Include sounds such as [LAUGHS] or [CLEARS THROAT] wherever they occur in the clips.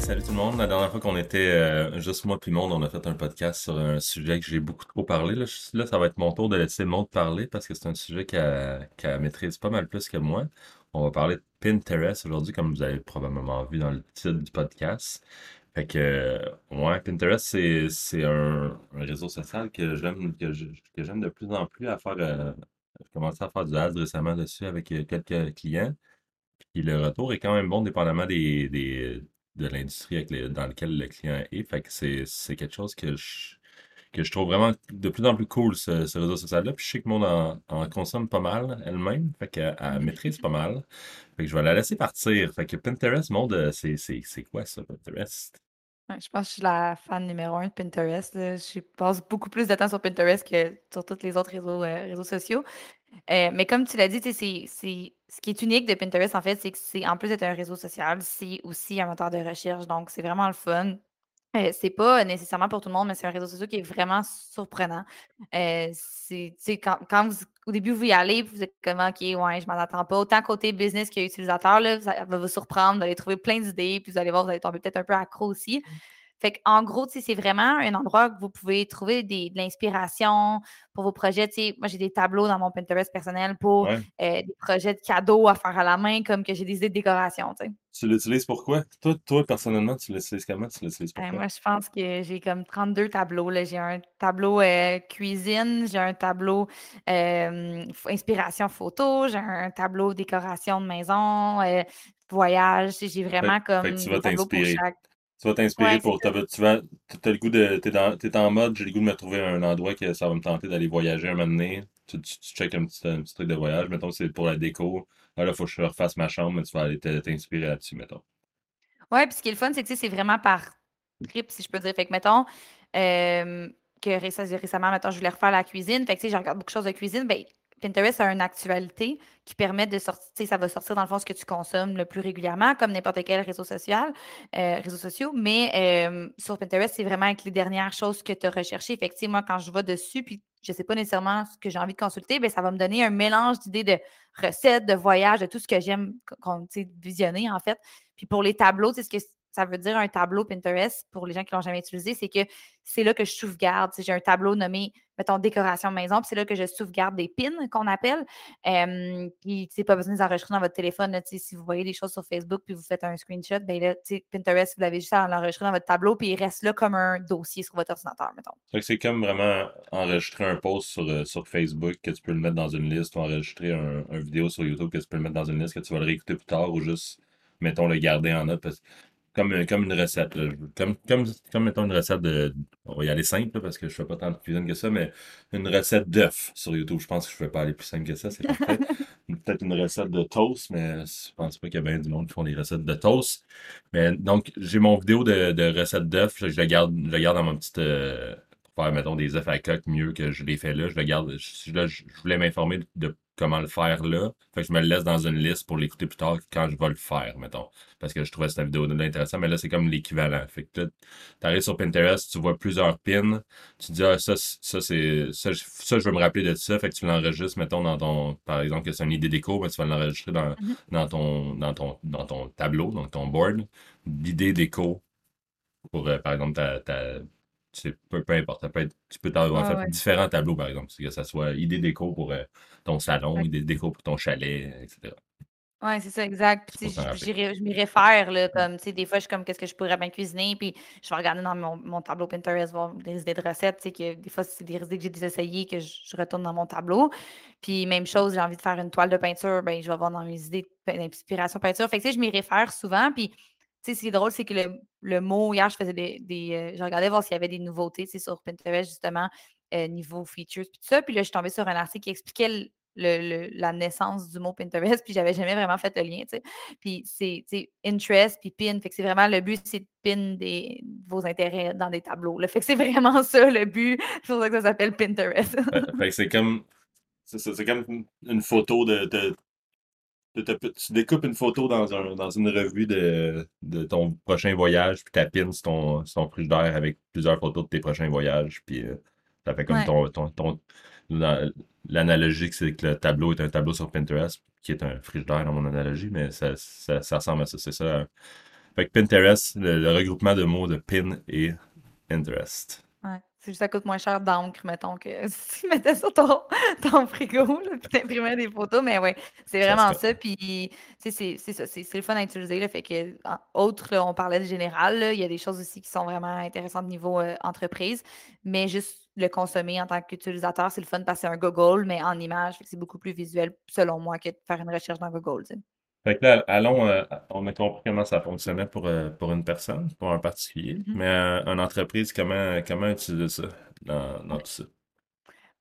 Salut tout le monde. La dernière fois qu'on était euh, juste moi puis Monde, on a fait un podcast sur un sujet que j'ai beaucoup trop parlé. Là, ça va être mon tour de laisser Monde parler parce que c'est un sujet qu'elle maîtrise pas mal plus que moi. On va parler de Pinterest aujourd'hui, comme vous avez probablement vu dans le titre du podcast. Fait que, ouais, Pinterest, c'est un, réseau social que j'aime que j'aime de plus en plus à faire. Euh, j'ai commencé à faire du ads récemment dessus avec euh, quelques clients. Puis le retour est quand même bon, dépendamment des, des de l'industrie dans laquelle le client est. Fait que c'est quelque chose que je, que je trouve vraiment de plus en plus cool, ce, réseau social-là. Puis je sais que le monde en, consomme pas mal elle-même. Fait qu'elle elle maîtrise pas mal. Fait que je vais la laisser partir. Fait que Pinterest, monde, c'est quoi ça, Pinterest? je pense que je suis la fan numéro un de Pinterest. Je passe beaucoup plus de temps sur Pinterest que sur tous les autres réseaux, euh, réseaux sociaux. Euh, mais comme tu l'as dit, c'est, ce qui est unique de Pinterest, en fait, c'est que c'est en plus d'être un réseau social, c'est aussi un moteur de recherche. Donc, c'est vraiment le fun. Euh, c'est pas nécessairement pour tout le monde, mais c'est un réseau social qui est vraiment surprenant. Euh, c'est, quand, vous, au début, vous y allez, vous êtes comme OK, ouais, je m'en attends pas. Autant côté business qu'utilisateur, là, ça va vous surprendre, vous allez trouver plein d'idées, puis vous allez voir, vous allez tomber peut-être un peu accro aussi. Fait en gros, c'est vraiment un endroit où vous pouvez trouver de l'inspiration pour vos projets. moi, j'ai des tableaux dans mon Pinterest personnel pour euh, des projets de cadeaux à faire à la main, comme que j'ai des idées de décoration. Tu l'utilises pourquoi? Toi, toi, personnellement, tu l'utilises comment? Tu l'utilises pourquoi? moi, je pense que j'ai comme 32 tableaux. J'ai un tableau euh, cuisine, j'ai un tableau euh, inspiration photo, j'ai un tableau décoration de maison, voyage. J'ai vraiment comme des tableaux pour chaque. Tu vas t'inspirer pour. Tu vas, as le goût de. T'es, es en mode, j'ai le goût de me trouver un endroit que ça va me tenter d'aller voyager un moment donné. Tu, tu, checkes un petit, un petit, truc de voyage. Mettons, c'est pour la déco. Ah, là, il faut que je refasse ma chambre, mais tu vas aller t'inspirer là-dessus, mettons. Ouais, puis ce qui est le fun, c'est que c'est vraiment par trip, si je peux dire. Fait que, mettons, euh, que récemment, mettons, je voulais refaire la cuisine. Fait que, tu sais, je regarde beaucoup de choses de cuisine. Ben, Pinterest a une actualité qui permet de sortir, ça va sortir dans le fond ce que tu consommes le plus régulièrement, comme n'importe quel réseau social, euh, réseaux sociaux. Mais euh, sur Pinterest, c'est vraiment avec les dernières choses que tu as recherchées. Effectivement, quand je vais dessus, puis je ne sais pas nécessairement ce que j'ai envie de consulter, bien, ça va me donner un mélange d'idées de recettes, de voyages, de tout ce que j'aime visionner, en fait. Puis pour les tableaux, c'est ce que ça veut dire un tableau Pinterest pour les gens qui ne l'ont jamais utilisé, c'est que c'est là que je sauvegarde. J'ai un tableau nommé, mettons, décoration maison, puis c'est là que je sauvegarde des pins qu'on appelle. Euh, puis, tu pas besoin de les enregistrer dans votre téléphone. si vous voyez des choses sur Facebook puis vous faites un screenshot, ben là, Pinterest, vous l'avez juste à l'enregistrer dans votre tableau, puis il reste là comme un dossier sur votre ordinateur, mettons. C'est comme vraiment enregistrer un post sur, euh, sur Facebook que tu peux le mettre dans une liste ou enregistrer un, vidéo sur YouTube que tu peux le mettre dans une liste que tu vas le réécouter plus tard ou juste, mettons, le garder en note. Comme, euh, comme une recette. Comme, comme, comme, mettons, une recette de. On va y aller simple, parce que je fais pas tant de cuisine que ça, mais une recette d'œuf sur YouTube. Je pense que je ne vais pas aller plus simple que ça. C'est parfait. [LAUGHS] Peut-être une recette de toast, mais je pense pas qu'il y a bien du monde qui font des recettes de toast. Mais donc, j'ai mon vidéo de, de recette d'œuf. Je, le garde, je garde dans mon petite. Euh, pour faire, mettons, des œufs à coque mieux que je l'ai fait là. Je le garde. là, je voulais m'informer de comment le faire là. Fait que je me le laisse dans une liste pour l'écouter plus tard quand je vais le faire, mettons. Parce que je trouvais cette vidéo-là intéressante, mais là, c'est comme l'équivalent. Fait que tu arrives sur Pinterest, tu vois plusieurs pins, tu dis, ah, ça, ça, c'est, ça, ça, je veux me rappeler de ça. Fait que tu l'enregistres, mettons, dans ton, par exemple, que c'est une idée déco, mais tu vas l'enregistrer dans, mm-hmm. dans, ton, dans, ton, dans ton tableau, donc ton board, d'idées déco pour, euh, par exemple, ta, ta peu, peu importe. tu peux avoir fait différents tableaux, par exemple. Que ce soit idée déco pour euh, ton salon, idée déco pour ton chalet, etc. Oui, c'est ça, exact. je m'y réfère, là, comme, tu sais, des fois, je suis comme, qu'est-ce que je pourrais bien cuisiner, puis je vais regarder dans mon, mon tableau Pinterest, voir des idées de recettes, tu sais, que des fois, c'est des idées que j'ai déjà essayées, que je, retourne dans mon tableau. Puis, même chose, j'ai envie de faire une toile de peinture, ben je vais voir dans mes idées d'inspiration peinture. Fait que, tu sais, je m'y réfère souvent, puis sais, ce qui est drôle, c'est que le, mot, hier, je faisais des. Euh, je regardais voir s'il y avait des nouveautés sur Pinterest, justement, euh, niveau features, puis tout ça. Puis là, je suis tombée sur un article qui expliquait la naissance du mot Pinterest, [LAUGHS] puis j'avais jamais vraiment fait le lien, tu sais. Puis c'est interest, puis pin. Fait que c'est vraiment le but, c'est de pin des, vos intérêts dans des tableaux. Là. Fait que c'est [LAUGHS] vraiment ça le but. C'est pour ça que ça s'appelle Pinterest. [LAUGHS] fait que c'est comme c'est comme une, photo de- tu découpes une photo dans un, dans une revue de, de ton prochain voyage, puis tu sur ton, ton frigidaire avec plusieurs photos de tes prochains voyages, puis euh, ça fait comme Ouais. ton, ton, ton- la- l'analogie, c'est que le tableau est un tableau sur Pinterest, qui est un frigidaire dans mon analogie, mais ça, ça, ça ressemble à ça, c'est ça. Fait que Pinterest, le, le regroupement de mots de pin et Pinterest. Ouais. C'est juste ça coûte moins cher d'encre, mettons, que [LAUGHS] si tu mettais sur ton, ton frigo, là, puis t'imprimais des photos. Mais ouais, c'est vraiment ça. Puis, c'est ça. C'est le fun à utiliser. Là, fait que, autre, là, on parlait de général. Il y a des choses aussi qui sont vraiment intéressantes niveau euh, entreprise. Mais juste le consommer en tant qu'utilisateur, c'est le fun parce que c'est un Google, mais en image. C'est beaucoup plus visuel, selon moi, que de faire une recherche dans Google. Fait que là, allons, euh, on a compris comment ça fonctionnait pour, euh, pour une personne, pour un particulier, Mhm. mais euh, une entreprise, comment, comment utiliser ça dans, dans tout ça?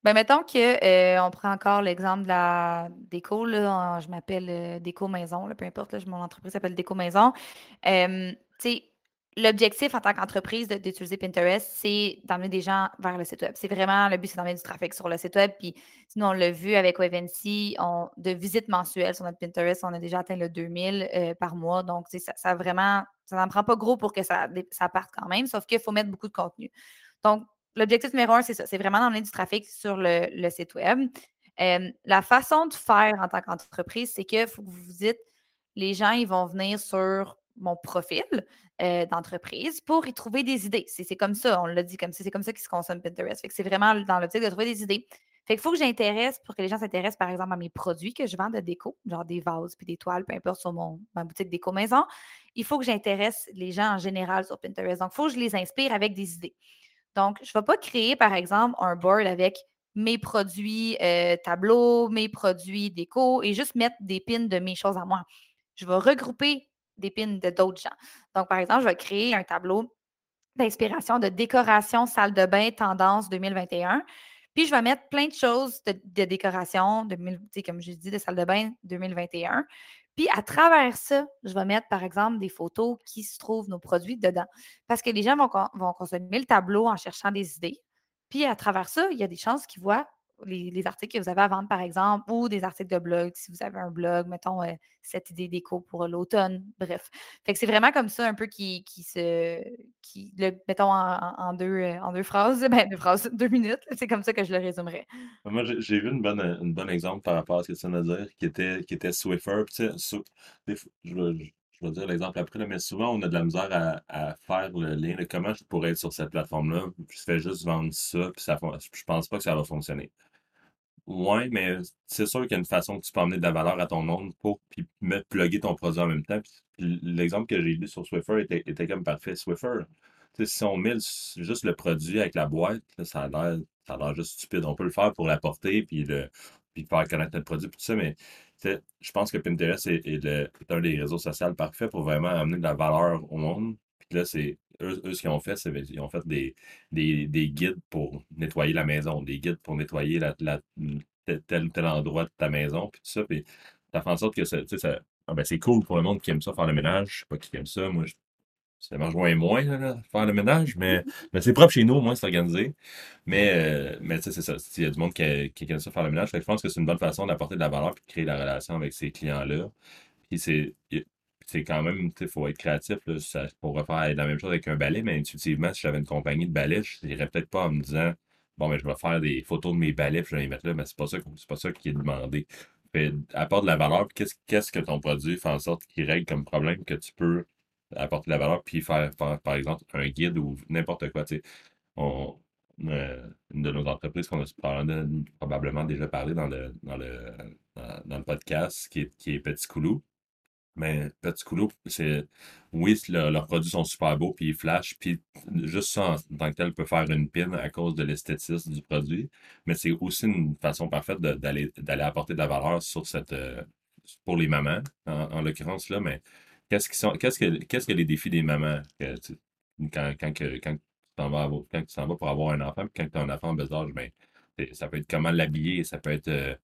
Ben, mettons que, euh, on prend encore l'exemple de la déco, là, je m'appelle Déco Maison, là, peu importe, là, mon entreprise s'appelle Déco Maison. Tu sais, l'objectif en tant qu'entreprise d'utiliser Pinterest, c'est d'amener des gens vers le site web. C'est vraiment, le but, c'est d'amener du trafic sur le site web. Puis, sinon, on l'a vu avec Wevency, on, de visites mensuelles sur notre Pinterest, on a déjà atteint le 2000 euh, par mois. Donc, ça, vraiment, ça n'en prend pas gros pour que ça, ça parte quand même, sauf qu'il faut mettre beaucoup de contenu. Donc, l'objectif numéro un, c'est ça, c'est vraiment d'emmener du trafic sur le, le site web. Euh, la façon de faire en tant qu'entreprise, c'est que faut que vous vous dites, les gens, ils vont venir sur mon profil euh, d'entreprise pour y trouver des idées. C'est comme ça, on l'a dit comme ça, c'est comme ça qu'ils se consomment Pinterest. C'est vraiment dans l'optique de trouver des idées. Fait qu'il faut que j'intéresse, pour que les gens s'intéressent, par exemple, à mes produits que je vends de déco, genre des vases puis des toiles, peu importe, sur mon, ma boutique déco maison. Il faut que j'intéresse les gens en général sur Pinterest. Donc, il faut que je les inspire avec des idées. Donc, je ne vais pas créer, par exemple, un board avec mes produits euh, tableaux, mes produits déco et juste mettre des pins de mes choses à moi. Je vais regrouper des pins de d'autres gens. Donc, par exemple, je vais créer un tableau d'inspiration de décoration salle de bain tendance 2021. Puis, je vais mettre plein de choses de, de décoration, de, comme je dis, de salle de bain 2021. Puis, à travers ça, je vais mettre, par exemple, des photos qui se trouvent nos produits dedans. Parce que les gens vont, vont consommer le tableau en cherchant des idées. Puis, à travers ça, il y a des chances qu'ils voient les, les articles que vous avez à vendre, par exemple, ou des articles de blog, si vous avez un blog, mettons, euh, cette idée déco pour l'automne, bref. Fait que c'est vraiment comme ça un peu qui, qui se. Qui, le, mettons en, deux, euh, en deux phrases, [LAUGHS] ben deux phrases, [LAUGHS] deux minutes, c'est comme ça que je le résumerais. Moi, j'ai vu une bonne, une bon exemple par rapport à ce que tu viens de dire, qui était, qui était Swiffer. Sou- je, vais, je vais dire l'exemple après, mais souvent, on a de la misère à, à faire le lien de comment je pourrais être sur cette plateforme-là. Je fais juste vendre ça, puis ça, je pense pas que ça va fonctionner. Ouais, mais c'est sûr qu'il y a une façon que tu peux amener de la valeur à ton monde pour puis plugger ton produit en même temps. L'exemple que j'ai lu sur Swiffer était, était comme parfait. Swiffer, si on met juste le produit avec la boîte, ça a l'air, juste stupide. On peut le faire pour l'apporter puis le puis faire connaître notre produit tout ça, mais je pense que Pinterest est, est le- est un des réseaux sociaux parfaits pour vraiment amener de la valeur au monde. Puis là, c'est eux, eux, ce qu'ils ont fait, c'est qu'ils ont fait des, des, des guides pour nettoyer la maison, des guides pour nettoyer la, la- tel, tel tel endroit de ta maison, puis tout ça. Puis ça fait en sorte que ça, ah ben, c'est cool pour le monde qui aime ça, faire le ménage. Je sais pas qui aime ça. Moi, je- ça me rejoint moins, là, là, faire le ménage, mais, [LAUGHS] mais c'est propre chez nous, au moins, c'est organisé. Mais, euh, mais tu sais, c'est ça. Il y a du monde qui, qui aime ça, faire le ménage. Que je pense que c'est une bonne façon d'apporter de la valeur et de créer la relation avec ces clients-là. Puis c'est. C'est quand même, il faut être créatif. Là, ça pourrait faire la même chose avec un balai, mais intuitivement, si j'avais une compagnie de balais, je n'irais peut-être pas en me disant Bon, mais je vais faire des photos de mes balais, puis je vais les mettre là, mais c'est pas ça, c'est pas ça qui est demandé. Fait, apporte de la valeur, qu'est-ce qu'est-ce que ton produit fait en sorte qu'il règle comme problème que tu peux apporter de la valeur, puis faire, par exemple, un guide ou n'importe quoi. tu sais. On, euh, une de nos entreprises qu'on a probablement probablement déjà parlé dans le, dans le, dans, dans le podcast, qui est, qui est Petit Coulou. Mais Petit Coulou, c'est. Oui, leurs produits sont super beaux, puis ils flashent, puis juste ça en tant que tel peut faire une pin à cause de l'esthétisme du produit. Mais c'est aussi une façon parfaite d'aller apporter de la valeur sur cette. euh, pour les mamans, en, en l'occurrence là, mais qu'est-ce qui sont. Qu'est-ce que que les défis des mamans quand, quand, tu t'en vas, pour avoir un enfant, puis quand tu as un enfant en bas âge, ben, c'est- ça peut être comment l'habiller, ça peut être euh,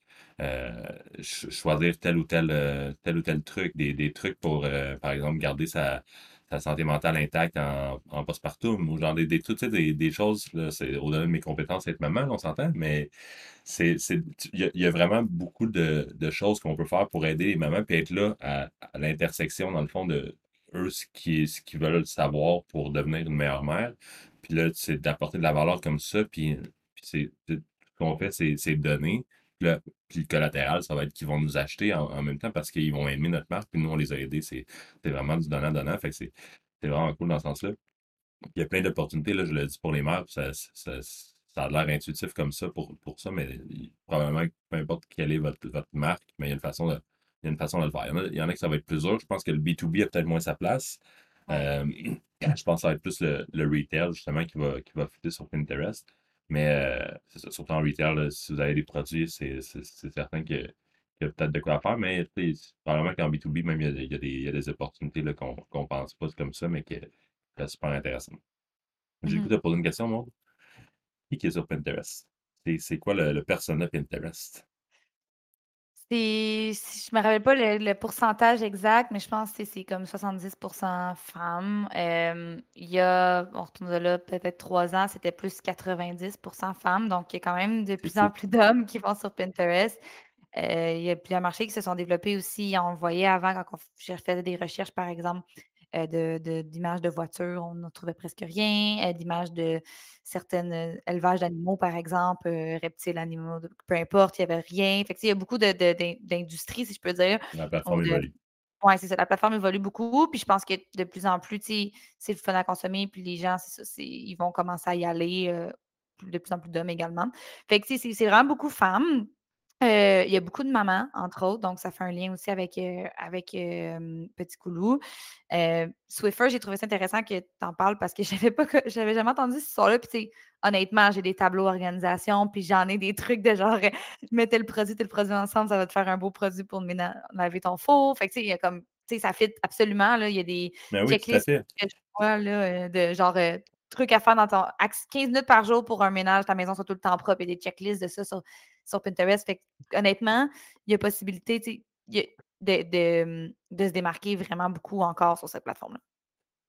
euh, ch- choisir tel ou tel, euh, tel ou tel truc, des, des trucs pour, par exemple, garder sa, sa santé mentale intacte en, en postpartum ou genre des, des, des, des choses, c'est au-delà de mes compétences être maman, on s'entend, mais il y, a, y a vraiment beaucoup de, de choses qu'on peut faire pour aider les mamans puis être là à, l'intersection, dans le fond, de eux, ce qu'ils qu'ils veulent savoir pour devenir une meilleure mère. Puis là, c'est d'apporter de la valeur comme ça, puis, c'est, ce qu'on fait, c'est, c'est donner. Puis, le collatéral, ça va être qu'ils vont nous acheter en, en même temps parce qu'ils vont aimer notre marque, puis nous, on les a aidés. C'est, vraiment du donnant-donnant. Fait que c'est, vraiment cool dans ce sens-là. Il y a plein d'opportunités, là, je le dis pour les mères, puis ça, ça, ça a l'air intuitif comme ça pour, pour ça, mais probablement peu importe quelle est votre, votre marque, mais il y a une façon de, il y a une façon de le faire. Il y en a, il y en a que ça va être plus dur. Je pense que le B2B a peut-être moins sa place. Euh, [CLEARS THROAT] je pense que ça va être plus le, le retail, justement, qui va, qui va fitter sur Pinterest. Mais euh, ça, surtout en retail, là, si vous avez des produits, c'est c'est- c'est certain que- qu'il y a peut-être de quoi faire. Mais probablement qu'en B2B, même, il y a, des- il y a des, il y a des opportunités là, qu'on qu'on pense pas comme ça, mais qui sont super intéressantes. J'ai Mhm. de poser une question, moi. Qui qui est sur Pinterest? C'est c'est quoi le, le persona Pinterest? C'est je me rappelle pas le le pourcentage exact, mais je pense que c'est comme 70% femmes. Hem, il y a on retourne de là peut-être 3 ans, c'était plus 90% femmes, donc il y a quand même de plus en plus d'hommes qui vont sur Pinterest. Heu, il y a plusieurs marchés qui se sont développés aussi. On voyait avant quand on f je faisais des recherches, par exemple, de de d'images de voitures, on ne trouvait presque rien, heu, d'images de certaines, heu, élevages d'animaux, par exemple, reptiles, animaux, peu importe, il y avait rien. Fait que, il y a beaucoup de de d'industries, si je peux dire, La plateforme évolue. ouais, c'est ça, la plateforme évolue beaucoup, puis je pense que de plus en plus, c'est le fun à consommer, puis les gens, c'est ça, c'est ils vont commencer à y aller, de plus en plus d'hommes également. Fait que, c'est vraiment beaucoup femmes. Heu, il y a beaucoup de mamans, entre autres, donc ça fait un lien aussi avec, heu, avec, Petit Coulou. Heu, Swiffer, j'ai trouvé ça intéressant que tu en parles parce que [LAUGHS] pas co j'avais jamais entendu cette histoire-là. Puis, honnêtement, j'ai des tableaux organisation, puis j'en ai des trucs de genre, mets tel produit, tel produit ensemble, ça va te faire un beau produit pour laver ton four. Fait que, tu sais, il y a comme tu sais, ça fit absolument, là. Il y a des Ben oui, checklists que je vois, là, de genre, trucs à faire dans ton axe 15 minutes par jour pour un ménage, ta maison soit tout le temps propre. A des checklists de ça sur sur Pinterest. Fait honnêtement, il y a possibilité, de de, de se démarquer vraiment beaucoup encore sur cette plateforme-là.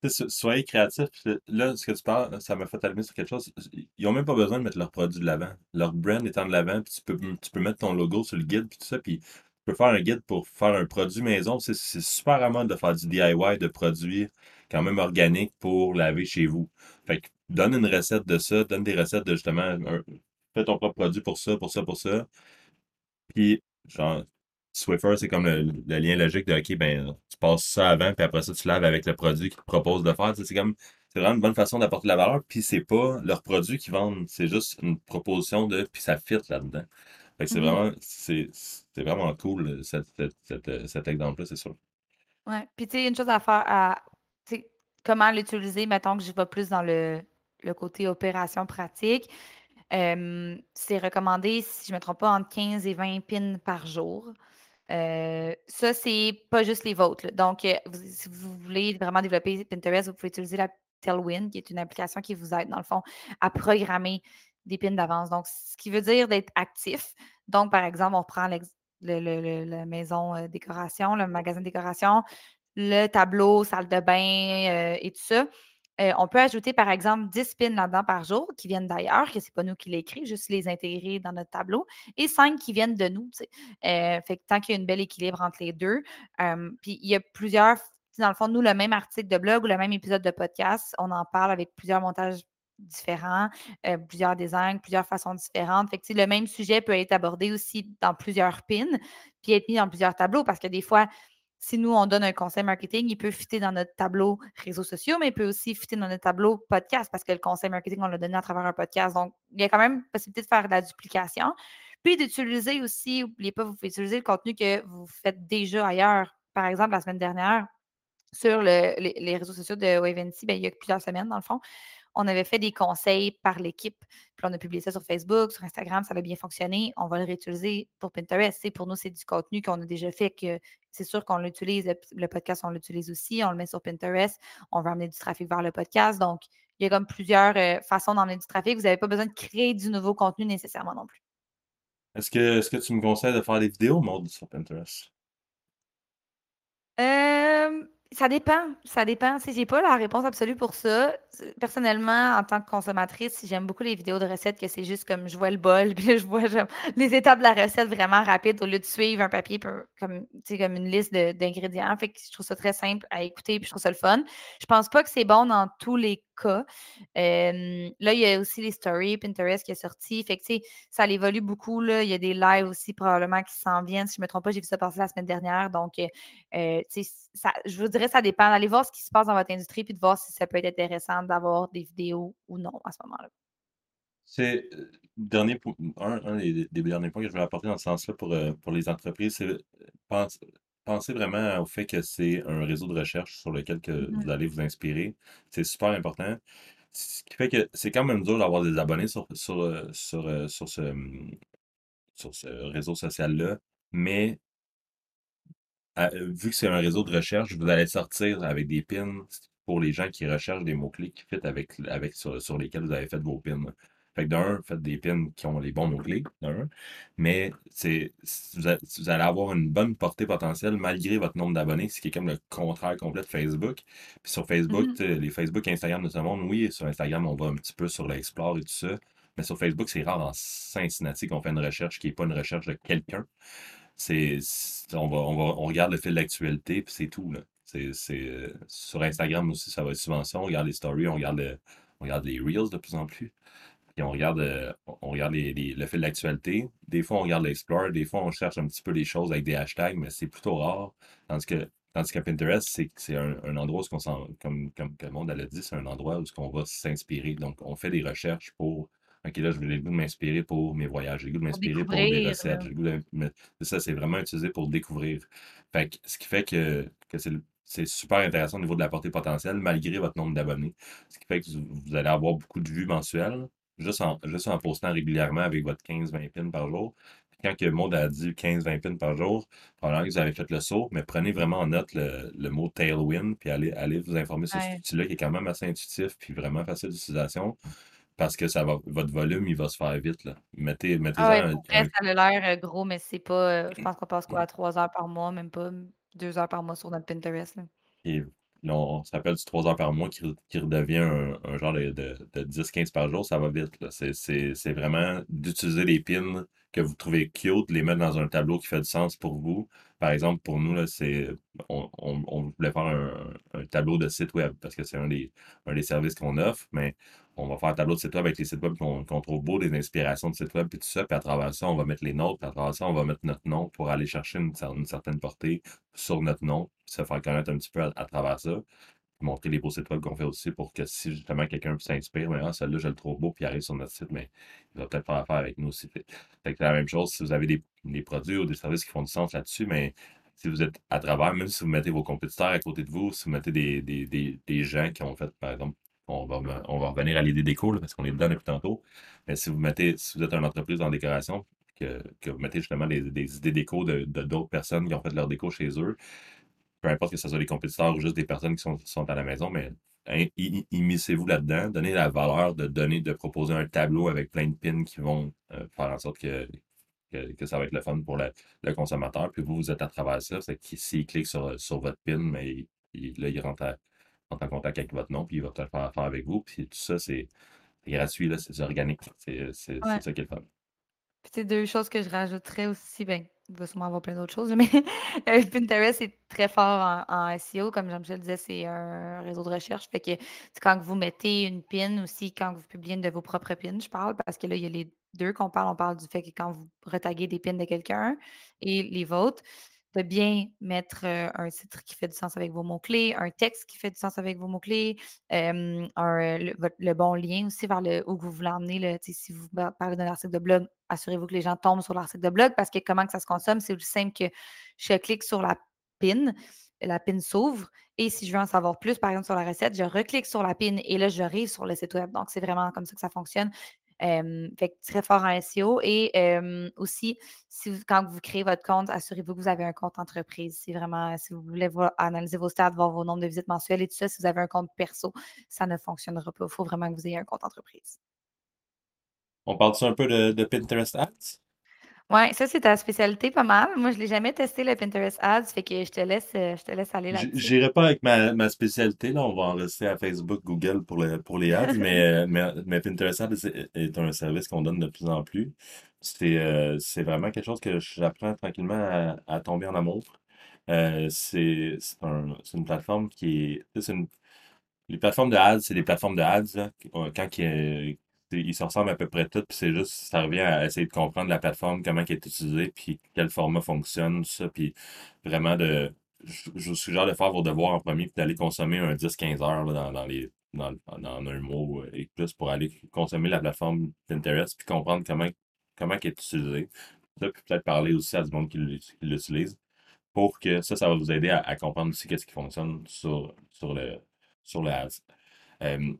Soyez créatifs. Là, ce que tu parles, ça m'a fait allumer sur quelque chose. Ils ont même pas besoin de mettre leurs produits de l'avant. Leur brand étant de l'avant, puis tu peux, tu peux mettre ton logo sur le guide, puis tout ça, puis tu peux faire un guide pour faire un produit maison. C'est super à mode de faire du DIY, de produits quand même organiques pour laver chez vous. Fait que donne une recette de ça, donne des recettes de justement, un- fais ton propre produit pour ça, pour ça, pour ça. Puis, genre, Swiffer, c'est comme le, le lien logique de, OK, ben, tu passes ça avant, puis après ça, tu laves avec le produit qu'ils te proposent de faire. C'est comme, c'est vraiment une bonne façon d'apporter de la valeur, puis c'est pas leur produit qu'ils vendent, c'est juste une proposition de, puis ça fit là-dedans. Fait que c'est Mmh vraiment, c'est, c'est vraiment cool, cet, cet, cet, cet exemple-là, c'est sûr. Ouais. Puis, tu sais, une chose à faire à comment l'utiliser, mettons que je vais plus dans le le côté opération pratique. Hem, c'est recommandé, si je me trompe pas, entre 15 et 20 pins par jour. Heu, ça, c'est pas juste les vôtres. Donc, vous si vous voulez vraiment développer Pinterest, vous pouvez utiliser la Tailwind, qui est une application qui vous aide, dans le fond, à programmer des pins d'avance. Donc, ce qui veut dire d'être actif. Donc, par exemple, on le la maison, heu, décoration, le magasin décoration, le tableau, salle de bain, heu, et tout ça. Heu, on peut ajouter, par exemple, 10 pins là-dedans par jour qui viennent d'ailleurs, que c'est pas nous qui l'écrit, juste les intégrer dans notre tableau et 5 qui viennent de nous. Heu, fait que tant qu'il y a une bel équilibre entre les 2, hem, puis il y a plusieurs dans le fond, nous, le même article de blog ou le même épisode de podcast, on en parle avec plusieurs montages différents, plusieurs designs, plusieurs façons différentes. Fait que, le même sujet peut être abordé aussi dans plusieurs pins, puis être mis dans plusieurs tableaux parce que des fois, si nous, on donne un conseil marketing, il peut fitter dans notre tableau réseaux sociaux, mais il peut aussi fitter dans notre tableau podcast parce que le conseil marketing, on l'a donné à travers un podcast. Donc, il y a quand même possibilité de faire de la duplication. Puis d'utiliser aussi, n'oubliez pas, vous pouvez utiliser le contenu que vous faites déjà ailleurs. Par exemple, la semaine dernière, sur le- les, les réseaux sociaux de Wavency, ben, il y a plusieurs semaines, dans le fond, on avait fait des conseils par l'équipe. Puis on a publié ça sur Facebook, sur Instagram, ça a bien fonctionné. On va le réutiliser pour Pinterest. C'est pour nous, c'est du contenu qu'on a déjà fait, que c'est sûr qu'on l'utilise. Le, le podcast, on l'utilise aussi. On le met sur Pinterest. On va amener du trafic vers le podcast. Donc, il y a comme plusieurs euh, façons d'emmener du trafic. Vous n'avez pas besoin de créer du nouveau contenu nécessairement non plus. Est-ce que, est-ce que tu me conseilles de faire des vidéos, Maud, sur Pinterest? Euh, Ça dépend, ça dépend. Sais, j'ai pas la réponse absolue pour ça. Personnellement, en tant que consommatrice, j'aime beaucoup les vidéos de recettes que c'est juste comme je vois le bol, [LAUGHS] puis je vois les étapes de la recette vraiment rapides au lieu de suivre un papier comme, comme une liste d'ingrédients. Fait que je trouve ça très simple à écouter, puis je trouve ça le fun. Je pense pas que c'est bon dans tous les cas. Là, il y a aussi les stories Pinterest qui est sorti. Fait que, tu sais, ça évolue beaucoup, là. Il y a des lives aussi probablement qui s'en viennent. Si je me trompe pas, j'ai vu ça passer la semaine dernière. Donc, heu, tu sais, ça je vous dirais ça dépend. Allez voir ce qui se passe dans votre industrie puis de voir si ça peut être intéressant d'avoir des vidéos ou non à ce moment-là. C'est, dernier po un un des des derniers points que je voulais apporter dans ce sens-là pour, heu, pour les entreprises, c'est, pense pensez vraiment au fait que c'est un réseau de recherche sur lequel que Mmh vous allez vous inspirer. C'est super important. Ce qui fait que c'est quand même dur d'avoir des abonnés sur sur, sur, sur ce, mmh, sur ce réseau social-là, mais à, heu, vu que c'est un réseau de recherche, vous allez sortir avec des pins pour les gens qui recherchent des mots-clés qui fit avec sur sur lesquels vous avez fait vos pins. Fait que d'1, faites des pins qui ont les bons mots-clés, d'1, mais c'est vous a vous allez avoir une bonne portée potentielle malgré votre nombre d'abonnés, ce qui est comme le contraire complet de Facebook. Puis sur Facebook, sais, les Facebook, Instagram de ce monde, oui, sur Instagram, on va un petit peu sur l'explore et tout ça, mais sur Facebook, c'est rare en Cincinnati qu'on fait une recherche qui est pas une recherche de quelqu'un. C'est on on on regarde le fil d'actualité, puis c'est tout. C'est heu, sur Instagram aussi, ça va être souvent ça. On regarde les stories, on regarde le on regarde les reels de plus en plus, puis on regarde, heu, on on regarde les les le fil d'actualité. Des fois, on regarde l'explore, des fois, on cherche un petit peu les choses avec des hashtags, mais c'est plutôt rare. Tandis que Pinterest, c'est c'est un endroit où s'en comme comme que le monde elle a dit, c'est un endroit où qu'on va s'inspirer. Donc on fait des recherches pour OK, là, j'ai le goût de m'inspirer pour mes voyages, j'ai le goût de m'inspirer pour des recettes, j'ai le goût de ça, c'est vraiment utilisé pour découvrir. Fait que ce qui fait que que c'est c'est super intéressant au niveau de la portée potentielle malgré votre nombre d'abonnés. Ce qui fait que vous allez avoir beaucoup de vues mensuelles, juste en juste en postant régulièrement avec votre 15-20 pins par jour. Quand que Maud a dit 15-20 pins par jour, probablement que vous avez fait le saut, mais prenez vraiment en note le le mot Tailwind, puis allez allez vous informer sur cet Ouais. outil-là qui est quand même assez intuitif puis vraiment facile d'utilisation parce que ça va votre volume, il va se faire vite, là. Mettez Ah ouais, un vrai, un ça a l'air, heu, gros, mais c'est pas, heu, je pense qu'on passe quoi, 3 heures par mois, même pas, 2 heures par mois sur notre Pinterest, là. Et là, on se rappelle du 3 heures par mois qui qui redevient un un genre de de de 10-15 par jour, ça va vite. C'est vraiment d'utiliser les pins que vous trouvez cute, les mettre dans un tableau qui fait du sens pour vous. Par exemple, pour nous, là, c'est on on on voulait faire un un tableau de site web parce que c'est un des un des services qu'on offre, mais on va faire un tableau de site web avec les sites web qu'on trouve beaux, des inspirations de sites web puis tout ça, puis à travers ça, on va mettre les nôtres, puis à travers ça, on va mettre notre nom pour aller chercher une cer une certaine portée sur notre nom, se faire connaître un petit peu à travers ça. Montrer les beaux sites web qu'on fait aussi pour que si justement quelqu'un s'inspire, ben: «Ah, celui-là, je le trouve beau», puis il arrive sur notre site, mais il va peut-être faire affaire avec nous aussi. C'est la même chose si vous avez des des produits ou des services qui font du sens là-dessus, mais si vous êtes à travers, même si vous mettez vos compétiteurs à côté de vous, si vous mettez des des des des gens qui ont fait, par exemple, on va on revenir à l'idée déco, là, parce qu'on est dedans depuis tantôt. Mais si vous mettez si vous êtes une entreprise en décoration, que que vous mettez justement des des idées déco de d'autres personnes qui ont fait leur déco chez eux, peu importe que ce soit des compétiteurs ou juste des personnes qui sont à la maison, mais in i i immiscez-vous là-dedans, donnez la valeur de donner de proposer un tableau avec plein de pins qui vont, heu, faire en sorte que ça va être le fun pour le consommateur. Puis vous, vous êtes à travers ça, c'est que s'il clique sur, sur votre pin, mais il là, il rentre à en contact avec votre nom, puis il va peut-être faire affaire avec vous. Puis tout ça, c'est c'est gratuit, là, c'est organique. C'est, c'est c'est Ouais. ça qui est le fun. Puis tu sais, 2 choses que je rajouterais aussi, ben, il va sûrement avoir plein d'autres choses, mais heu, [LAUGHS] Pinterest est très fort en en SEO, comme Jean-Michel disait, c'est un réseau de recherche. Fait que, c'est quand vous mettez une pin aussi, quand vous publiez une de vos propres pins, je parle, parce que là, il y a les 2 qu'on parle. On parle du fait que quand vous retaguez des pins de quelqu'un et les vôtres, bien mettre, un titre qui fait du sens avec vos mots-clés, un texte qui fait du sens avec vos mots-clés, le bon lien aussi vers le où vous voulez emmener le si vous parlez d'un article de blog, assurez-vous que les gens tombent sur l'article de blog parce que comment que ça se consomme, c'est aussi simple que je clique sur la pin, la pin s'ouvre et si je veux en savoir plus, par exemple, sur la recette, je reclique sur la pin et là, j'arrive sur le site web. Donc, c'est vraiment comme ça que ça fonctionne. Fait que très fort en SEO et aussi, quand vous créez votre compte, assurez-vous que vous avez un compte entreprise. Si vraiment si vous voulez analyser vos stats, voir vos nombres de visites mensuelles et tout ça, si vous avez un compte perso, ça ne fonctionnera pas. Il faut vraiment que vous ayez un compte entreprise. On parle-tu un peu de de Pinterest Ads? Ouais, ça, c'est ta spécialité pas mal. Moi, je l'ai jamais testé, le Pinterest Ads, fait que je te laisse, euh, je te laisse aller là-dessus. J'irai pas avec ma, ma spécialité, là, on va en rester à Facebook, Google pour, le, pour les ads, mais, euh, [LAUGHS] mais, mais Pinterest Ads est, est un service qu'on donne de plus en plus. C'est euh, vraiment quelque chose que j'apprends tranquillement à, à tomber en amour. Euh, c'est un- une plateforme qui est, une- les plateformes de ads, c'est des plateformes de ads, là, quand ils, ils se ressemblent à peu près toutes, puis c'est juste, ça revient à essayer de comprendre la plateforme, comment elle est utilisée, puis quel format fonctionne, tout ça, puis vraiment de, je, vous suggère de faire vos devoirs en premier, puis d'aller consommer un 10-15 heures là, dans, dans les, dans, dans un mois et plus pour aller consommer la plateforme Pinterest, puis comprendre comment, comment elle est utilisée. Ça, puis peut-être parler aussi à du monde qui l'ut- qui l'utilise pour que ça, ça va vous aider à, comprendre aussi qu'est-ce qui fonctionne sur, sur le, sur. Euh,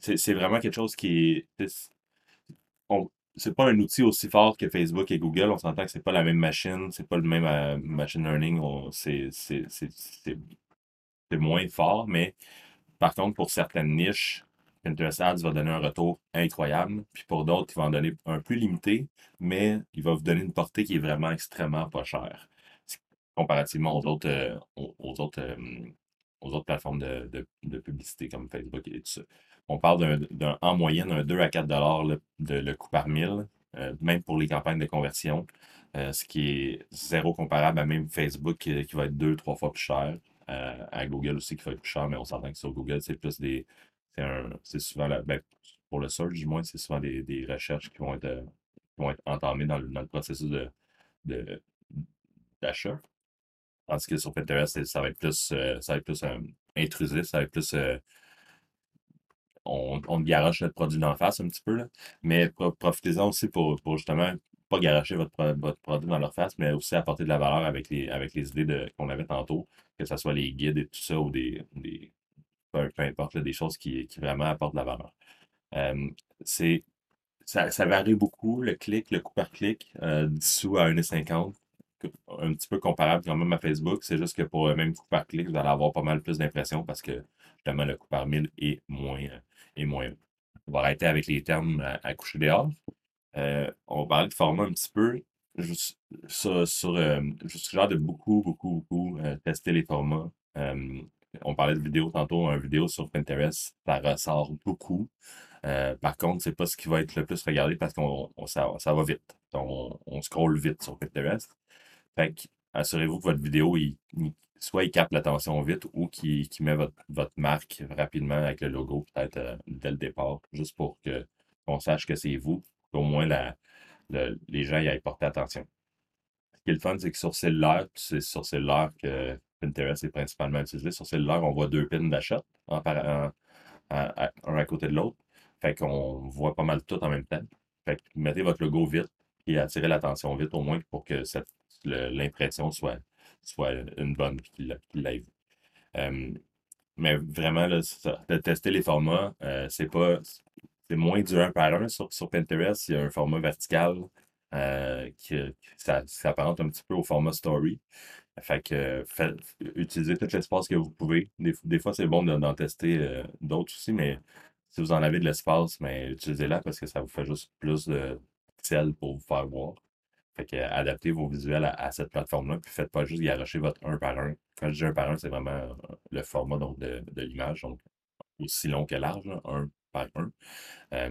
c'est vraiment quelque chose qui est. c'est pas un outil aussi fort que Facebook et Google. On s'entend que c'est pas la même machine, c'est pas le même euh, machine learning. C'est moins fort, mais par contre, pour certaines niches, Pinterest Ads va donner un retour incroyable. Puis pour d'autres, il va en donner un peu limité, mais il va vous donner une portée qui est vraiment extrêmement pas chère. Comparativement aux autres, euh, aux, autres, euh, aux autres plateformes de- de publicité comme Facebook et tout ça. On parle d'un, en moyenne un 2 à 4 dollars le, de, le coût par mille, euh, même pour les campagnes de conversion, euh, ce qui est zéro comparable à même Facebook qui, va être deux, trois fois plus cher, euh, à Google aussi qui va être plus cher, mais on s'entend que sur Google, c'est plus des. C'est souvent la, ben, pour le search, du moins, c'est souvent des, des recherches qui vont être, qui vont être entamées dans le, dans le processus de, d'achat. Tandis que sur Pinterest, ça va être plus, ça va être plus intrusif, ça va être plus. Euh, on, on garoche notre produit d'en face un petit peu, là. Mais pro- profitez-en aussi pour, pour justement pas garocher votre, votre produit dans leur face, mais aussi apporter de la valeur avec les, avec les idées qu'on avait tantôt, que ce soit les guides et tout ça, ou des, des peu, peu importe, des choses qui, qui vraiment apportent de la valeur. Euh, c'est, ça, ça varie beaucoup, le clic, le coût par clic, euh, 10 sous à 1,50 un petit peu comparable quand même à Facebook. C'est juste que pour le même coût par clic, vous allez avoir pas mal plus d'impressions parce que justement le coût par mille est moins, haut. On va arrêter avec les termes à, coucher dehors. Euh, on parler de format un petit peu. Sur, sur euh, je vous suggère de beaucoup, beaucoup, beaucoup euh, tester les formats. Euh, on parlait de vidéo tantôt, un vidéo sur Pinterest, ça ressort beaucoup. Par contre, c'est pas ce qui va être le plus regardé parce qu'on on- ça, ça va vite. On, on scrolle vite sur Pinterest. Fait que assurez-vous que votre vidéo, soit il capte l'attention vite ou qu'il met votre, votre marque rapidement avec le logo, peut-être euh, dès le départ, juste pour qu'on sache que c'est vous, qu'au moins la, le- les gens y aient porté attention. Ce qui est le fun, c'est que sur cellulaire, c'est sur cellulaire que Pinterest est principalement utilisé. Sur cellulaire, on voit deux pins d'achat en- à- à- un à côté de l'autre. Fait qu'on voit pas mal tout en même temps. Fait que mettez votre logo vite et attirez l'attention vite au moins pour que l'impression soit, soit une bonne qu'il l'aille vu. Mais vraiment, là, ça, de tester les formats, euh, c'est pas. C'est moins du 1 par 1 sur, sur Pinterest. Il y a un format vertical euh, qui, qui s'apparente un petit peu au format story. Fait que faites- utilisez tout l'espace que vous pouvez. Des, des fois, c'est bon de- d'en tester euh, d'autres aussi, mais si vous en avez de l'espace, mais utilisez-la parce que ça vous fait juste plus de pixels pour vous faire voir. Fait que, euh, adaptez vos visuels à, à cette plateforme-là, puis faites pas juste garocher votre un par un. Quand je dis un par un, c'est vraiment euh, le format donc, de, de l'image, donc aussi long que large, là, un par un. Euh,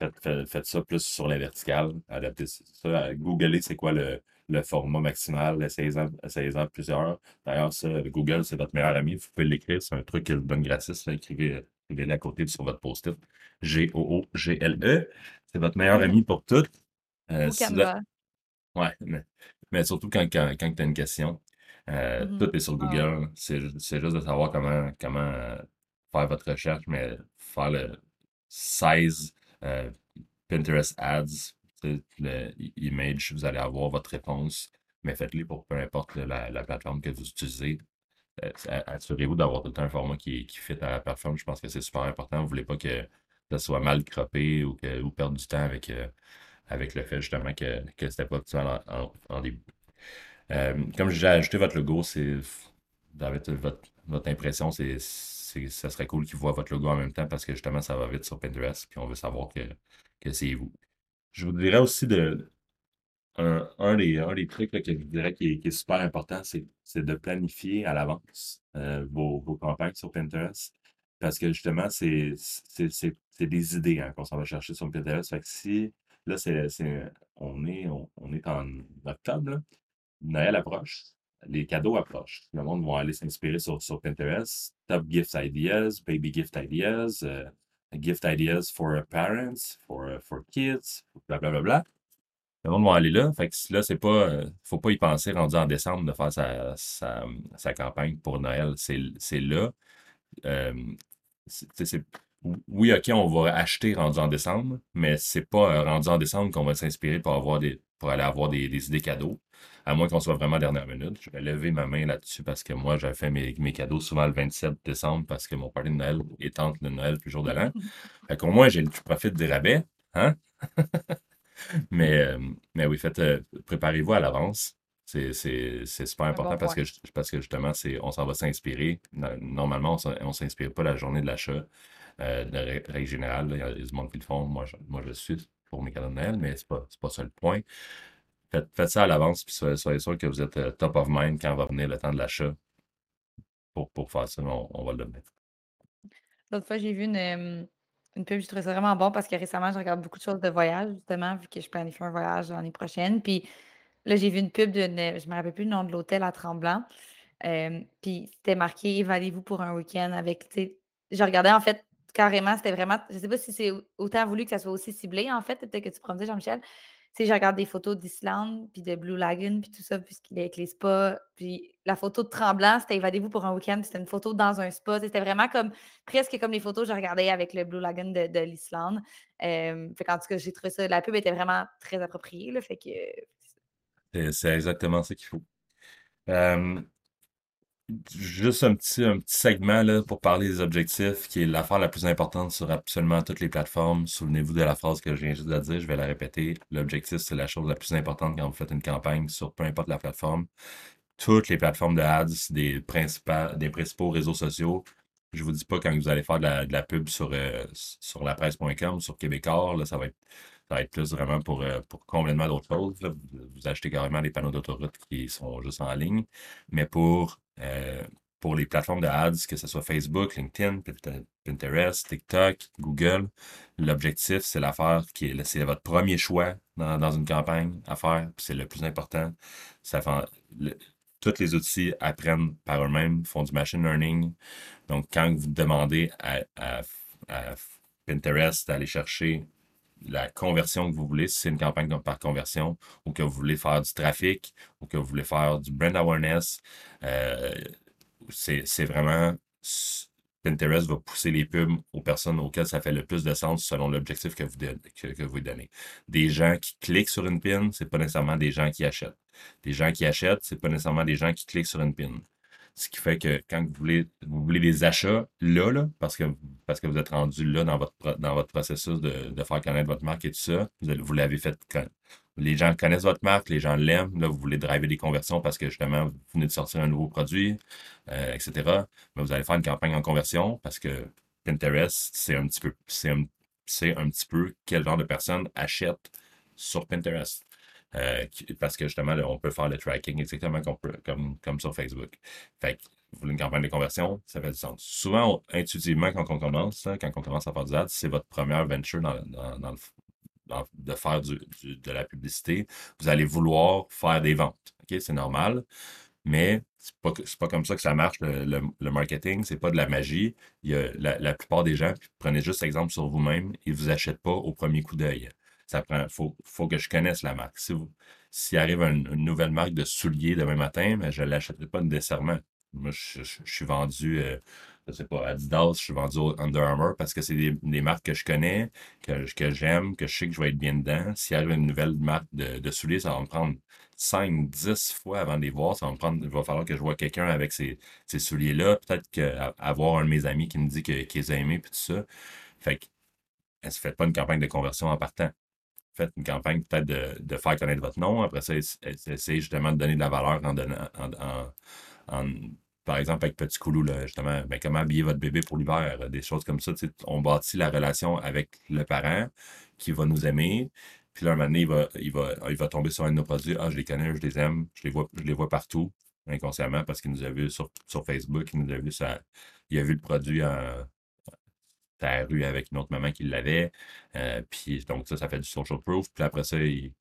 faites, faites- faites ça plus sur la verticale, adaptez ça. Googlez c'est quoi le, le format maximal, essayez-en plusieurs. D'ailleurs, ça, Google, c'est votre meilleur ami, vous pouvez l'écrire, c'est un truc qu'il donne gratis, là, écrivez, écrivez-le à côté sur votre post-it. G-O-O-G-L-E, c'est votre meilleur ami pour tout. Euh, Ou si vous Canva. Ouais, mais, mais surtout quand, quand, quand tu as une question, euh, Mhm. tout est sur. Google. C'est ju- c'est juste de savoir comment, comment euh, faire votre recherche, mais faire le 16 euh, Pinterest Ads, le image, vous allez avoir votre réponse, mais faites-les pour peu importe la, la plateforme que vous utilisez. Euh, Assurez-vous d'avoir tout le temps un format qui, qui fit à la plateforme. Je pense que c'est super important. Vous ne voulez pas que ça soit mal croppé ou, que, ou perdre du temps avec, avec le fait justement que, que c'était pas optimal en, en- début. Euh, comme j'ai ajouté votre logo, c'est votre, votre impression, c'est, ça serait cool qu'ils voient votre logo en même temps parce que justement, ça va vite sur Pinterest, puis on veut savoir que, que c'est vous. Je vous dirais aussi de un, un des, un des trucs que je dirais qui est, super important, c'est de planifier à l'avance euh, vos, vos campagnes sur Pinterest. Parce que justement, c'est des idées hein, qu'on s'en va chercher sur Pinterest. Que là, c'est, on est, on, on est en octobre. Noël approche, les cadeaux approchent. Le monde va aller s'inspirer sur, sur Pinterest. Top gift ideas, baby gift ideas, euh, gift ideas for parents, for, for kids, blablabla. Bla, bla, bla. Le monde va aller là. Fait que là, c'est pas. euh, faut pas y penser rendu en décembre de faire sa, sa, campagne pour Noël. C'est là. Euh, c'est- oui, OK, on va acheter rendu en décembre, mais c'est pas rendu en décembre qu'on va s'inspirer pour avoir des, pour aller avoir des, des idées cadeaux. À moins qu'on soit vraiment à dernière minute. Je vais lever ma main là-dessus parce que moi, j'ai fait mes, mes cadeaux souvent le 27 décembre parce que mon party de Noël est entre le Noël puis le jour de l'an. [LAUGHS] Fait qu'au moins, j'ai, je profite des rabais. Hein? [LAUGHS] Mais, euh, mais oui, faites, euh, préparez-vous à l'avance. C'est c'est- c'est super important bon parce point. que, parce que justement, c'est, on s'en va s'inspirer. No- Normalement, on on s'inspire pas la journée de l'achat. Euh, de rè- règle générale, il y a du monde qui le font. Moi, je, moi, je le suis pour mes cadeaux de mais c'est pas, pas ça le point. Faites, faites ça à l'avance, puis soyez, soyez sûr que vous êtes euh, top of mind quand va venir le temps de l'achat. Pour, pour faire ça, on, on va le donner. L'autre fois, j'ai vu une, euh, une pub, je trouvais ça vraiment bon parce que récemment, je regarde beaucoup de choses de voyage, justement, vu que je planifie un voyage l'année prochaine. Puis là, j'ai vu une pub d'une, je me rappelle plus le nom de l'hôtel à Tremblant. puis c'était marqué Évaluez-vous pour un week-end avec, je regardais en fait carrément, c'était vraiment, je sais pas si c'est autant voulu que ça soit aussi ciblé, en fait, peut-être que tu dire, Jean-Michel. Tu je regarde des photos d'Islande, puis de Blue Lagoon, puis tout ça, puisqu'il est avec les spas. Puis la photo de Tremblant, c'était Évadez-vous pour un week-end, c'était une photo dans un spa. C'était vraiment comme presque comme les photos que je regardais avec le Blue Lagoon de, de l'Islande. Euh, fait qu'en tout cas, j'ai trouvé ça. La pub était vraiment très appropriée. Là, fait que. C'est c'est exactement ça qu'il faut. Euh, Juste un petit, un petit segment là, pour parler des objectifs, qui est l'affaire la plus importante sur absolument toutes les plateformes. Souvenez-vous de la phrase que je viens juste de dire, je vais la répéter. L'objectif, c'est la chose la plus importante quand vous faites une campagne sur peu importe la plateforme. Toutes les plateformes de ads, des, des principaux réseaux sociaux. Je vous dis pas quand vous allez faire de la, pub sur, euh, sur la presse.com, sur Québécois, là, ça va être ça va être plus vraiment pour, euh, pour complètement d'autres choses. vous achetez carrément des panneaux d'autoroute qui sont juste en ligne. Mais pour, euh, pour les plateformes de ads, que ce soit Facebook, LinkedIn, Pint- Pinterest, TikTok, Google, l'objectif, c'est l'affaire qui est, c'est votre premier choix dans, dans une campagne à faire. C'est le plus important. Ça fait, tous les outils apprennent par eux-mêmes, font du machine learning. Donc, quand vous demandez à- à Pinterest d'aller chercher la conversion que vous voulez, si c'est une campagne par conversion, ou que vous voulez faire du trafic, ou que vous voulez faire du brand awareness, euh, c'est vraiment Pinterest va pousser les pubs aux personnes auxquelles ça fait le plus de sens selon l'objectif que vous, donnez. Des gens qui cliquent sur une pin, c'est pas nécessairement des gens qui achètent. Des gens qui achètent, c'est pas nécessairement des gens qui cliquent sur une pin. Ce qui fait que quand vous voulez, vous voulez des achats là, là parce, que, parce que vous êtes rendu là dans votre, dans votre processus de, de faire connaître votre marque et tout ça, vous, vous l'avez fait. Les gens connaissent votre marque, les gens l'aiment. Là, vous voulez driver des conversions parce que justement, vous venez de sortir un nouveau produit, euh, etc. Mais vous allez faire une campagne en conversion parce que Pinterest, c'est un petit peu, c'est un, petit peu quel genre de personnes achètent sur Pinterest. Euh, parce que justement, on peut faire le tracking exactement comme, comme, sur Facebook. Fait que vous voulez une campagne de conversion, ça fait du sens. Souvent, intuitivement, quand on commence, hein, quand on commence à faire du ads, c'est votre première venture dans, dans, de faire de la publicité. Vous allez vouloir faire des ventes. OK? C'est normal. Mais c'est pas, pas comme ça que ça marche, le, le, le marketing. Pas de la magie. Il y a la, la plupart des gens, prenez juste exemple sur vous-même, ils vous achètent pas au premier coup d'œil. Ça prend, faut, faut que je connaisse la marque. Si vous, s'il arrive une, nouvelle marque de souliers demain matin, mais je ne l'achèterai pas nécessairement. Moi, je, suis vendu, euh, je sais pas, Adidas, je suis vendu Under Armour parce que c'est des, des marques que je connais, que, que j'aime, que je sais que je vais être bien dedans. S'il arrive une nouvelle marque de, de souliers, ça va me prendre 5, 10 fois avant de les voir. Ça va me prendre, il va falloir que je vois quelqu'un avec ces, ces souliers-là. Peut-être que, avoir un de mes amis qui me dit que- qu'il les aimés, puis tout ça. Fait que, elle fait pas une campagne de conversion en partant faites une campagne peut-être de, de faire connaître votre nom. Après ça, ess- ess- essayez justement de donner de la valeur en donnant, en, en- par exemple, avec Petit Coulou, justement, ben, comment habiller votre bébé pour l'hiver, euh, des choses comme ça. On bâtit la relation avec le parent qui va nous aimer. Puis là, un moment donné, il va, il va, il va tomber sur un de nos produits. Ah, je les connais, je les aime, je les vois, je les vois partout, inconsciemment, parce qu'il nous a vu sur, sur Facebook, il nous a vu ça. Il a vu le produit en, à la rue avec une autre maman qui l'avait. Euh, puis donc ça, ça fait du social proof. Puis après ça, il,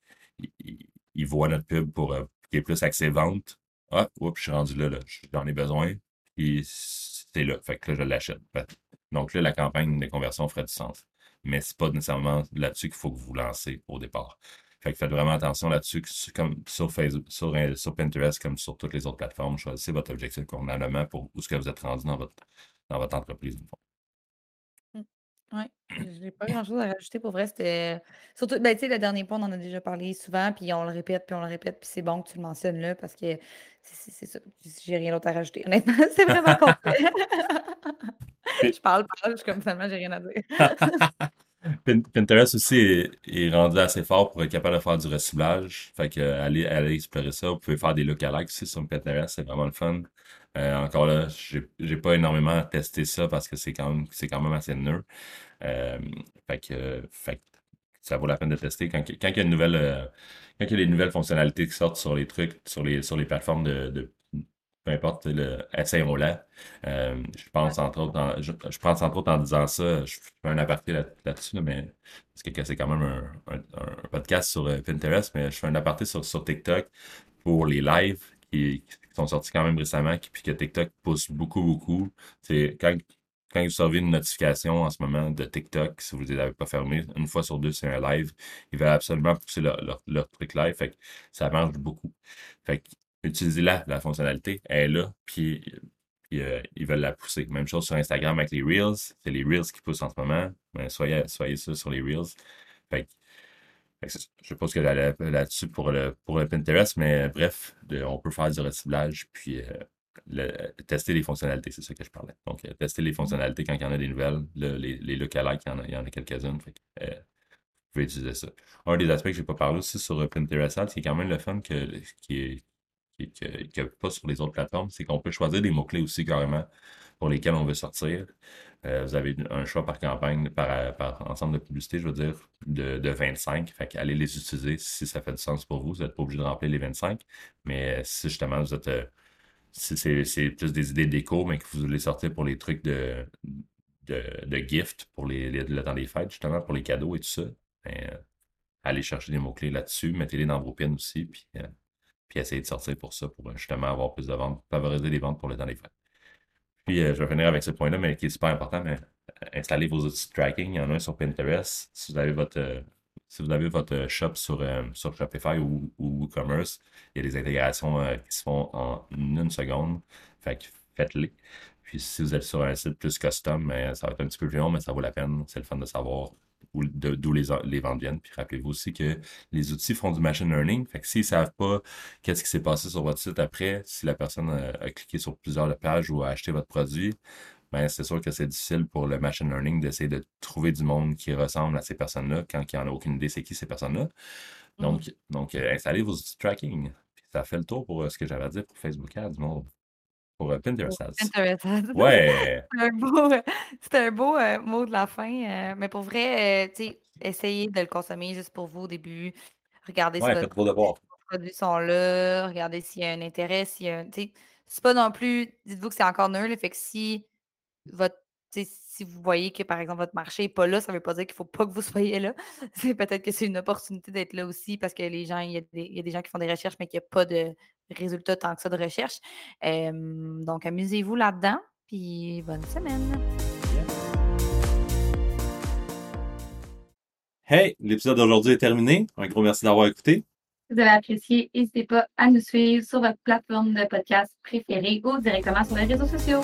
il, voit notre pub pour euh, qui est plus axé vente. Ah, oups, je suis rendu là, là. j'en ai besoin. Puis c'est là. Fait que là, je l'achète. Donc là, la campagne de conversion ferait du sens. Mais c'est pas nécessairement là-dessus qu'il faut que vous lancez au départ. Fait que faites vraiment attention là-dessus, comme sur Facebook, euh, sur, Pinterest, comme sur toutes les autres plateformes. Choisissez votre objectif convenablement pour où ce que vous êtes rendu dans votre, dans votre entreprise. Oui, [CLEARS THROAT] j'ai pas grand-chose à rajouter pour vrai. C'était surtout, ben, tu sais, le dernier point, on en a déjà parlé souvent, puis on le répète, puis on le répète, puis c'est bon que tu le mentionnes là, parce que c'est ça. J'ai rien d'autre à rajouter, honnêtement. [LAUGHS] C'est vraiment complet. Je parle, parle, je suis comme finalement, j'ai rien à dire. [LAUGHS] Pinterest aussi est, rendu assez fort pour être capable de faire du recyclage. Fait que allez, allez explorer ça. Vous pouvez faire des lookalikes aussi sur Pinterest, c'est vraiment le fun. Euh, encore là, j'ai pas énormément testé ça parce que c'est quand même, quand même assez neuf. Euh, fait que, fait ça vaut la peine de tester. Quand, il y a une nouvelle, euh, quand il y a des nouvelles fonctionnalités qui sortent sur les trucs, sur les, sur les plateformes de, peu importe, le, essayons-la. je pense entre autres, en, je, pense entre autres en disant ça, je fais un aparté là-dessus, mais parce que c'est quand même un, podcast sur Pinterest, mais je fais un aparté sur, sur TikTok pour les lives qui, sont sortis quand même récemment, puis que TikTok pousse beaucoup, beaucoup. C'est quand, quand vous recevez une notification en ce moment de TikTok, si vous ne les avez pas fermés, une fois sur deux, c'est un live. Ils veulent absolument pousser leur, leur, truc live. Fait que ça marche beaucoup. Fait que utilisez-la, la fonctionnalité. Elle est là, puis, euh, ils veulent la pousser. Même chose sur Instagram avec les Reels. C'est les Reels qui poussent en ce moment. Ben, soyez, soyez sur les Reels. Fait que je suppose que j'allais là-dessus pour le, pour Pinterest, mais bref, on peut faire du reciblage puis euh, tester les fonctionnalités, c'est ça que je parlais. Donc, euh, tester les fonctionnalités quand il y en a des nouvelles, les, les lookalikes, il y en a, a quelques-unes. Euh, vous pouvez utiliser ça. Un des aspects que je n'ai pas parlé aussi sur Pinterest c'est quand même le fun que, qui n'est pas sur les autres plateformes, c'est qu'on peut choisir des mots-clés aussi carrément pour lesquels on veut sortir. Euh, vous avez un choix par campagne, par, ensemble de publicités, je veux dire, de, de 25. Fait qu'allez les utiliser si ça fait du sens pour vous. Vous n'êtes pas obligé de remplir les 25. Mais si justement vous êtes. Euh, si c'est plus des idées déco, mais que vous voulez sortir pour les trucs de, de, de gift, pour les, le temps des fêtes, justement, pour les cadeaux et tout ça, ben, euh, allez chercher des mots-clés là-dessus, mettez-les dans vos pins aussi, puis, puis essayez de sortir pour ça, pour justement avoir plus de ventes, favoriser les ventes pour le temps des fêtes. Puis euh, je vais finir avec ce point-là, mais qui est super important, mais euh, installez vos outils de tracking. Il y en a un sur Pinterest. Si vous avez votre, euh, si vous avez votre shop sur, sur Shopify ou, ou WooCommerce, il y a des intégrations qui se font en une seconde. Faites-les. Puis si vous êtes sur un site plus custom, ça va être un petit peu plus long, mais ça vaut la peine. C'est le fun de savoir d'où les, les, ventes viennent. Puis rappelez-vous aussi que les outils font du machine learning. Fait que s'ils ne savent pas qu'est-ce qui s'est passé sur votre site après, si la personne a, cliqué sur plusieurs pages ou a acheté votre produit, ben c'est sûr que c'est difficile pour le machine learning d'essayer de trouver du monde qui ressemble à ces personnes-là quand il n'y en a aucune idée c'est qui ces personnes-là. Mmh. Donc, donc euh, installez vos outils de tracking. Puis ça fait le tour pour euh, ce que j'avais à dire pour Facebook Ads, monde. Pour euh, Pinterest Pinterest [LAUGHS] Ouais. C'est un beau, un beau euh, mot de la fin. Euh, mais pour vrai, essayez de le consommer juste pour vous au début. Regardez si votre, vos produits sont là. Regardez s'il y a un intérêt. S'il y a, c'est pas non plus. Dites-vous que c'est encore nul. Fait que si votre si vous voyez que, par exemple, votre marché n'est pas là, ça ne veut pas dire qu'il ne faut pas que vous soyez là. [LAUGHS] C'est peut-être que c'est une opportunité d'être là aussi parce que les gens, il y, a des, gens qui font des recherches, mais qu'il n'y a pas de résultats tant que ça de recherche. donc, amusez-vous là-dedans, puis bonne semaine. Hey, l'épisode d'aujourd'hui est terminé. Un gros merci d'avoir écouté. Si vous avez apprécié, n'hésitez pas à nous suivre sur votre plateforme de podcast préférée ou directement sur les réseaux sociaux.